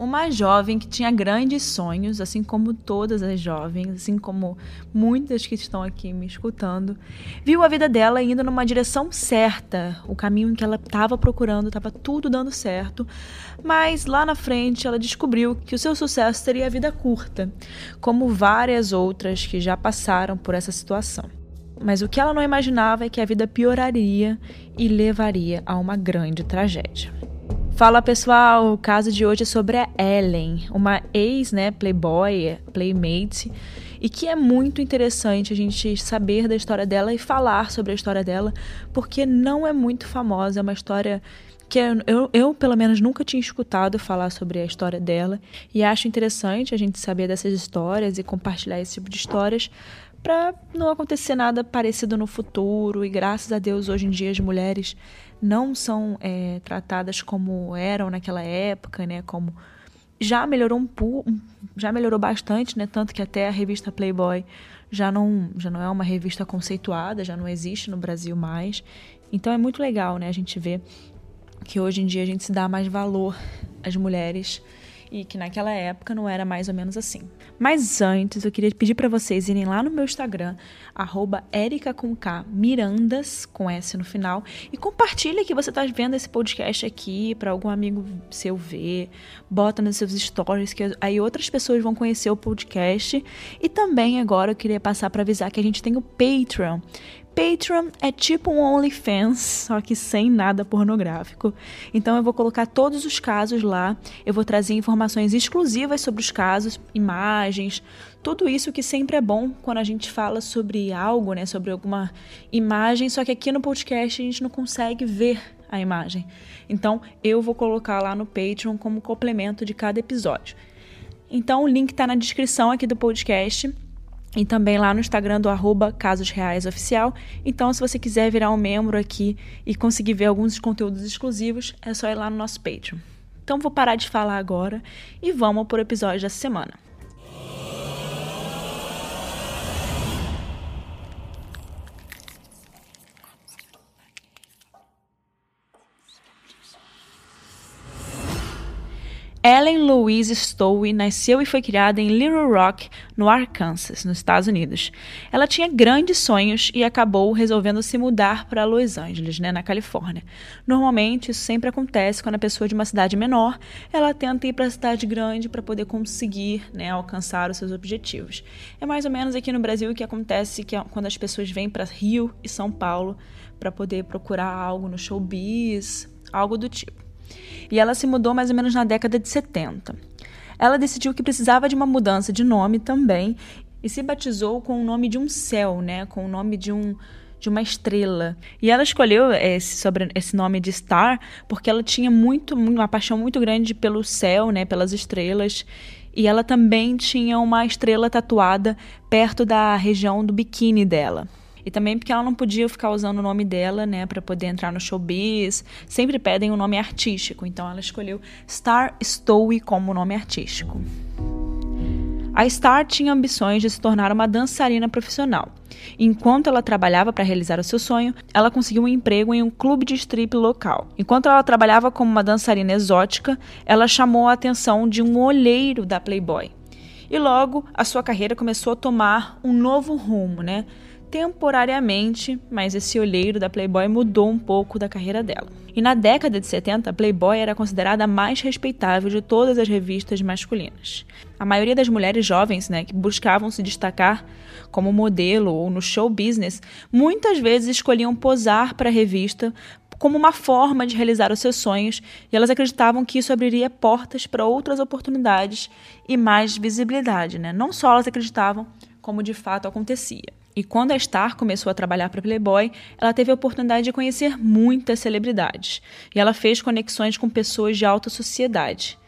uma jovem que tinha grandes sonhos, assim como todas as jovens, assim como muitas que estão aqui me escutando, viu a vida dela indo numa direção certa, o caminho que ela estava procurando, estava tudo dando certo, mas lá na frente ela descobriu que o seu sucesso teria vida curta, como várias outras que já passaram por essa situação. Mas o que ela não imaginava é que a vida pioraria e levaria a uma grande tragédia. Fala pessoal, o caso de hoje é sobre a Ellen, uma ex, né, playboy, playmate, e que é muito interessante a gente saber da história dela e falar sobre a história dela, porque não é muito famosa, é uma história que eu, eu, pelo menos, nunca tinha escutado falar sobre a história dela, e acho interessante a gente saber dessas histórias e compartilhar esse tipo de histórias para não acontecer nada parecido no futuro, e graças a Deus hoje em dia as mulheres não são é, tratadas como eram naquela época, né? Como já melhorou um já melhorou bastante, né? Tanto que até a revista Playboy já não já não é uma revista conceituada, já não existe no Brasil mais. Então é muito legal, né? A gente ver que hoje em dia a gente se dá mais valor às mulheres e que naquela época não era mais ou menos assim. Mas antes, eu queria pedir para vocês irem lá no meu Instagram, arroba Mirandas, com S no final, e compartilhe que você está vendo esse podcast aqui para algum amigo seu ver, bota nos seus stories, que aí outras pessoas vão conhecer o podcast. E também agora eu queria passar para avisar que a gente tem o Patreon. Patreon é tipo um OnlyFans, só que sem nada pornográfico. Então eu vou colocar todos os casos lá, eu vou trazer informações exclusivas sobre os casos, imagens, tudo isso que sempre é bom quando a gente fala sobre algo, né, sobre alguma imagem, só que aqui no podcast a gente não consegue ver a imagem. Então eu vou colocar lá no Patreon como complemento de cada episódio. Então o link está na descrição aqui do podcast e também lá no Instagram do arroba Casos Reais Oficial. Então, se você quiser virar um membro aqui e conseguir ver alguns conteúdos exclusivos, é só ir lá no nosso Patreon. Então, vou parar de falar agora e vamos para o episódio dessa semana. Ellen Louise Stowe nasceu e foi criada em Little Rock, no Arkansas, nos Estados Unidos. Ela tinha grandes sonhos e acabou resolvendo se mudar para Los Angeles, né, na Califórnia. Normalmente, isso sempre acontece quando a pessoa de uma cidade menor, ela tenta ir para a cidade grande para poder conseguir, né, alcançar os seus objetivos. É mais ou menos aqui no Brasil que acontece que é quando as pessoas vêm para Rio e São Paulo para poder procurar algo no showbiz, algo do tipo e ela se mudou mais ou menos na década de 70. Ela decidiu que precisava de uma mudança de nome também e se batizou com o nome de um céu, né, com o nome de um de uma estrela. E ela escolheu esse, sobre, esse nome de Star porque ela tinha muito, uma paixão muito grande pelo céu, né, pelas estrelas. E ela também tinha uma estrela tatuada perto da região do biquíni dela. E também porque ela não podia ficar usando o nome dela, né, para poder entrar no showbiz. Sempre pedem um nome artístico, então ela escolheu Star Stowe como nome artístico. A Star tinha ambições de se tornar uma dançarina profissional. Enquanto ela trabalhava para realizar o seu sonho, ela conseguiu um emprego em um clube de strip local. Enquanto ela trabalhava como uma dançarina exótica, ela chamou a atenção de um olheiro da Playboy. E logo a sua carreira começou a tomar um novo rumo, né? Temporariamente, mas esse olheiro da Playboy mudou um pouco da carreira dela. E na década de 70, a Playboy era considerada a mais respeitável de todas as revistas masculinas. A maioria das mulheres jovens, né, que buscavam se destacar como modelo ou no show business, muitas vezes escolhiam posar para a revista como uma forma de realizar os seus sonhos, e elas acreditavam que isso abriria portas para outras oportunidades e mais visibilidade, né? Não só elas acreditavam, como de fato acontecia. E quando a Star começou a trabalhar para Playboy, ela teve a oportunidade de conhecer muitas celebridades. E ela fez conexões com pessoas de alta sociedade.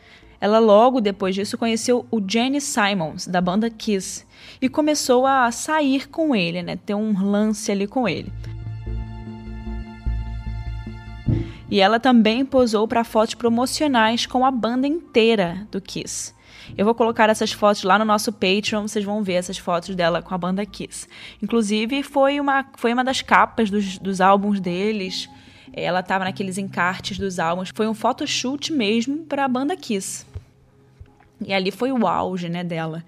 Ela logo depois disso conheceu o Jenny Simons, da banda Kiss, e começou a sair com ele, né? Ter um lance ali com ele. E ela também posou para fotos promocionais com a banda inteira do Kiss. Eu vou colocar essas fotos lá no nosso Patreon, vocês vão ver essas fotos dela com a banda Kiss. Inclusive, foi uma, foi uma das capas dos, dos álbuns deles. Ela estava naqueles encartes dos álbuns. Foi um photoshoot mesmo para a banda Kiss. E ali foi o auge né, dela.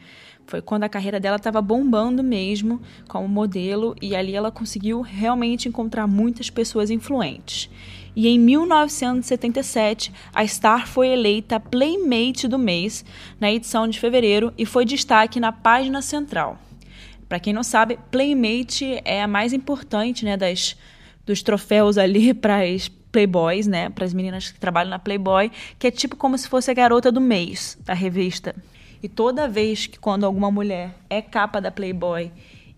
Foi quando a carreira dela estava bombando mesmo como modelo e ali ela conseguiu realmente encontrar muitas pessoas influentes e em 1977 a Star foi eleita Playmate do mês na edição de fevereiro e foi destaque na página central. Para quem não sabe, Playmate é a mais importante né, das, dos troféus ali para as Playboys, né, para as meninas que trabalham na Playboy, que é tipo como se fosse a garota do mês da revista. E toda vez que quando alguma mulher é capa da Playboy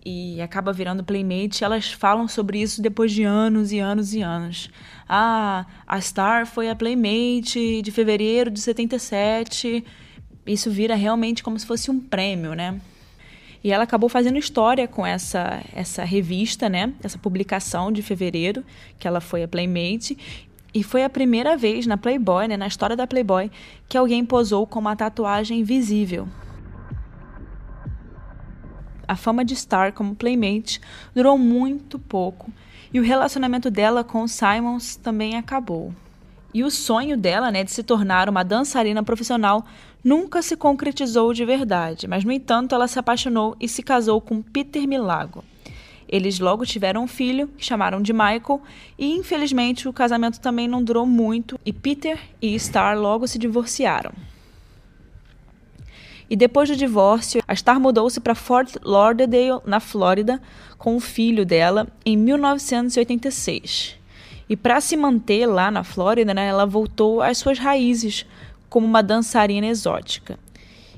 e acaba virando playmate, elas falam sobre isso depois de anos e anos e anos. Ah, a Star foi a playmate de fevereiro de 77. Isso vira realmente como se fosse um prêmio, né? E ela acabou fazendo história com essa essa revista, né? Essa publicação de fevereiro, que ela foi a playmate, e foi a primeira vez na Playboy, né, na história da Playboy, que alguém posou com uma tatuagem visível a fama de Star como playmate durou muito pouco e o relacionamento dela com Simons também acabou. E o sonho dela, né, de se tornar uma dançarina profissional nunca se concretizou de verdade, mas no entanto ela se apaixonou e se casou com Peter Milago. Eles logo tiveram um filho, que chamaram de Michael, e infelizmente o casamento também não durou muito e Peter e Star logo se divorciaram. E depois do divórcio, a Star mudou-se para Fort Lauderdale, na Flórida, com o filho dela em 1986. E para se manter lá na Flórida, né, ela voltou às suas raízes como uma dançarina exótica.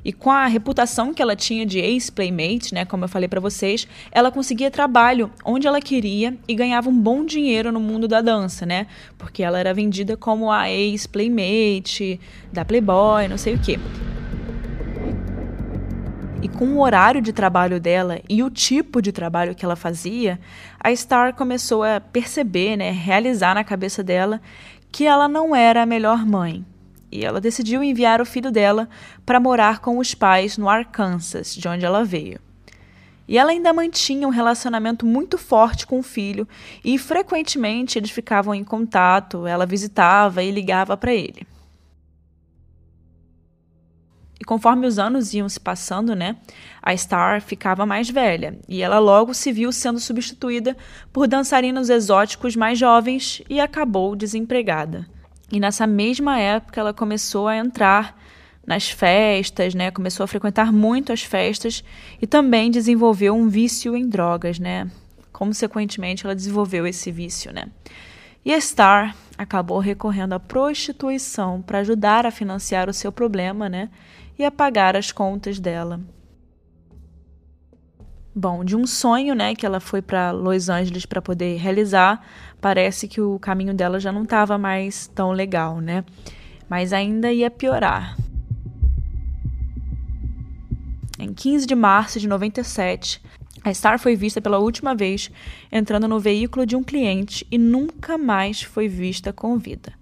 E com a reputação que ela tinha de ex-playmate, né, como eu falei para vocês, ela conseguia trabalho onde ela queria e ganhava um bom dinheiro no mundo da dança, né? Porque ela era vendida como a ex-playmate da Playboy, não sei o quê. E com o horário de trabalho dela e o tipo de trabalho que ela fazia, a Star começou a perceber, né, realizar na cabeça dela que ela não era a melhor mãe. E ela decidiu enviar o filho dela para morar com os pais no Arkansas, de onde ela veio. E ela ainda mantinha um relacionamento muito forte com o filho e frequentemente eles ficavam em contato, ela visitava e ligava para ele. Conforme os anos iam se passando, né, a Star ficava mais velha e ela logo se viu sendo substituída por dançarinos exóticos mais jovens e acabou desempregada. E nessa mesma época ela começou a entrar nas festas, né, começou a frequentar muito as festas e também desenvolveu um vício em drogas, né? Consequentemente, ela desenvolveu esse vício, né? E a Star acabou recorrendo à prostituição para ajudar a financiar o seu problema, né? E apagar as contas dela. Bom, de um sonho, né, que ela foi para Los Angeles para poder realizar, parece que o caminho dela já não estava mais tão legal, né? Mas ainda ia piorar. Em 15 de março de 97, a Star foi vista pela última vez entrando no veículo de um cliente e nunca mais foi vista com vida.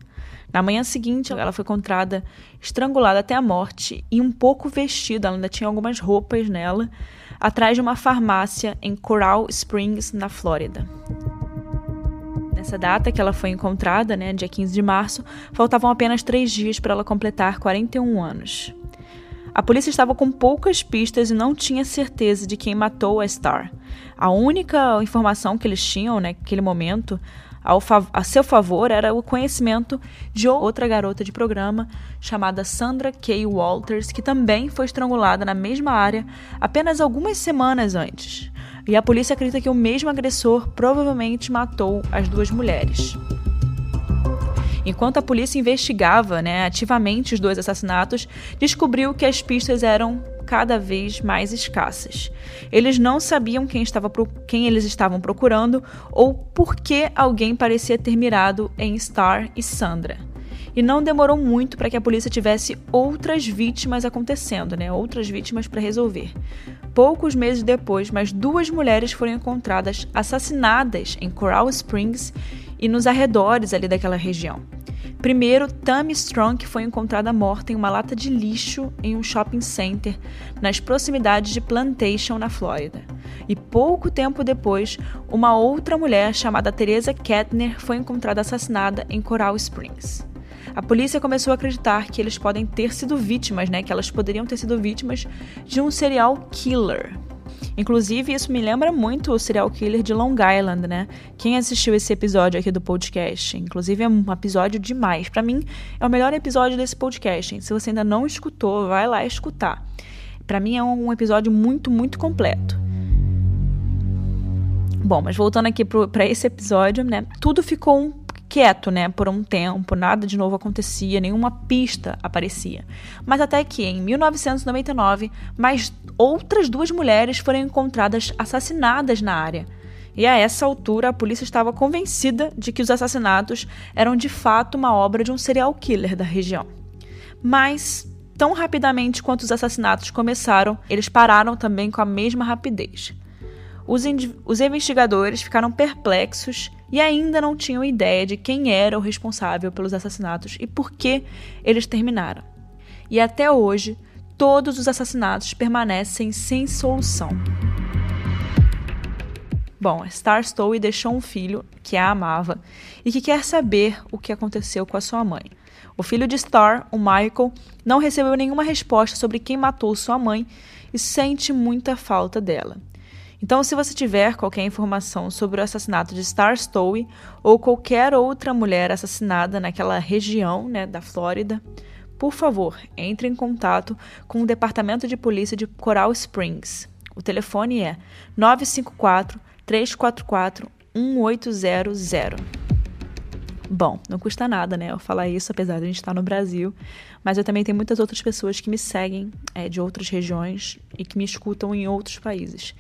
Na manhã seguinte, ela foi encontrada estrangulada até a morte e um pouco vestida, ela ainda tinha algumas roupas nela, atrás de uma farmácia em Coral Springs, na Flórida. Nessa data que ela foi encontrada, né, dia 15 de março, faltavam apenas três dias para ela completar 41 anos. A polícia estava com poucas pistas e não tinha certeza de quem matou a Star. A única informação que eles tinham né, naquele momento ao a seu favor era o conhecimento de outra garota de programa chamada Sandra Kay Walters, que também foi estrangulada na mesma área apenas algumas semanas antes. E a polícia acredita que o mesmo agressor provavelmente matou as duas mulheres. Enquanto a polícia investigava né, ativamente os dois assassinatos, descobriu que as pistas eram cada vez mais escassas. Eles não sabiam quem, estava quem eles estavam procurando ou por que alguém parecia ter mirado em Star e Sandra. E não demorou muito para que a polícia tivesse outras vítimas acontecendo, né? Outras vítimas para resolver. Poucos meses depois, mais duas mulheres foram encontradas assassinadas em Coral Springs e nos arredores ali daquela região. Primeiro, Tammy Strong foi encontrada morta em uma lata de lixo em um shopping center nas proximidades de Plantation, na Flórida. E pouco tempo depois, uma outra mulher chamada Teresa Kettner foi encontrada assassinada em Coral Springs. A polícia começou a acreditar que eles podem ter sido vítimas, né? Que elas poderiam ter sido vítimas de um serial killer. Inclusive, isso me lembra muito o serial killer de Long Island, né? Quem assistiu esse episódio aqui do podcast? Inclusive, é um episódio demais. Para mim, é o melhor episódio desse podcast. Se você ainda não escutou, vai lá escutar. Para mim, é um episódio muito, muito completo. Bom, mas voltando aqui para esse episódio, né? Tudo ficou um quieto, né, por um tempo, nada de novo acontecia, nenhuma pista aparecia. Mas até que em 1999, mais outras duas mulheres foram encontradas assassinadas na área. E a essa altura, a polícia estava convencida de que os assassinatos eram de fato uma obra de um serial killer da região. Mas, tão rapidamente quanto os assassinatos começaram, eles pararam também com a mesma rapidez. Os, os investigadores ficaram perplexos e ainda não tinham ideia de quem era o responsável pelos assassinatos e por que eles terminaram. E até hoje, todos os assassinatos permanecem sem solução. Bom, Star Stowe deixou um filho que a amava e que quer saber o que aconteceu com a sua mãe. O filho de Star, o Michael, não recebeu nenhuma resposta sobre quem matou sua mãe e sente muita falta dela. Então, se você tiver qualquer informação sobre o assassinato de Star Stowe ou qualquer outra mulher assassinada naquela região né, da Flórida, por favor, entre em contato com o Departamento de Polícia de Coral Springs. O telefone é 954 344 1800. Bom, não custa nada, né? Eu falar isso, apesar de a gente estar no Brasil. Mas eu também tenho muitas outras pessoas que me seguem é, de outras regiões e que me escutam em outros países.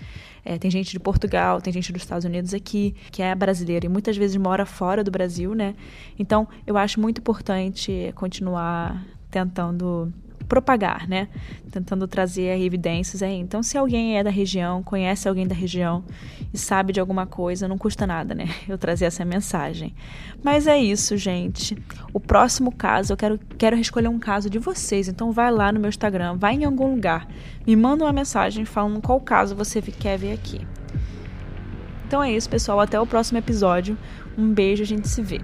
É, tem gente de Portugal, tem gente dos Estados Unidos aqui, que é brasileira e muitas vezes mora fora do Brasil, né? Então, eu acho muito importante continuar tentando propagar, né? Tentando trazer evidências aí. Então, se alguém é da região, conhece alguém da região e sabe de alguma coisa, não custa nada, né? Eu trazer essa mensagem. Mas é isso, gente. O próximo caso, eu quero, quero escolher um caso de vocês. Então, vai lá no meu Instagram, vai em algum lugar, me manda uma mensagem falando qual caso você quer ver aqui. Então é isso, pessoal. Até o próximo episódio. Um beijo, a gente se vê.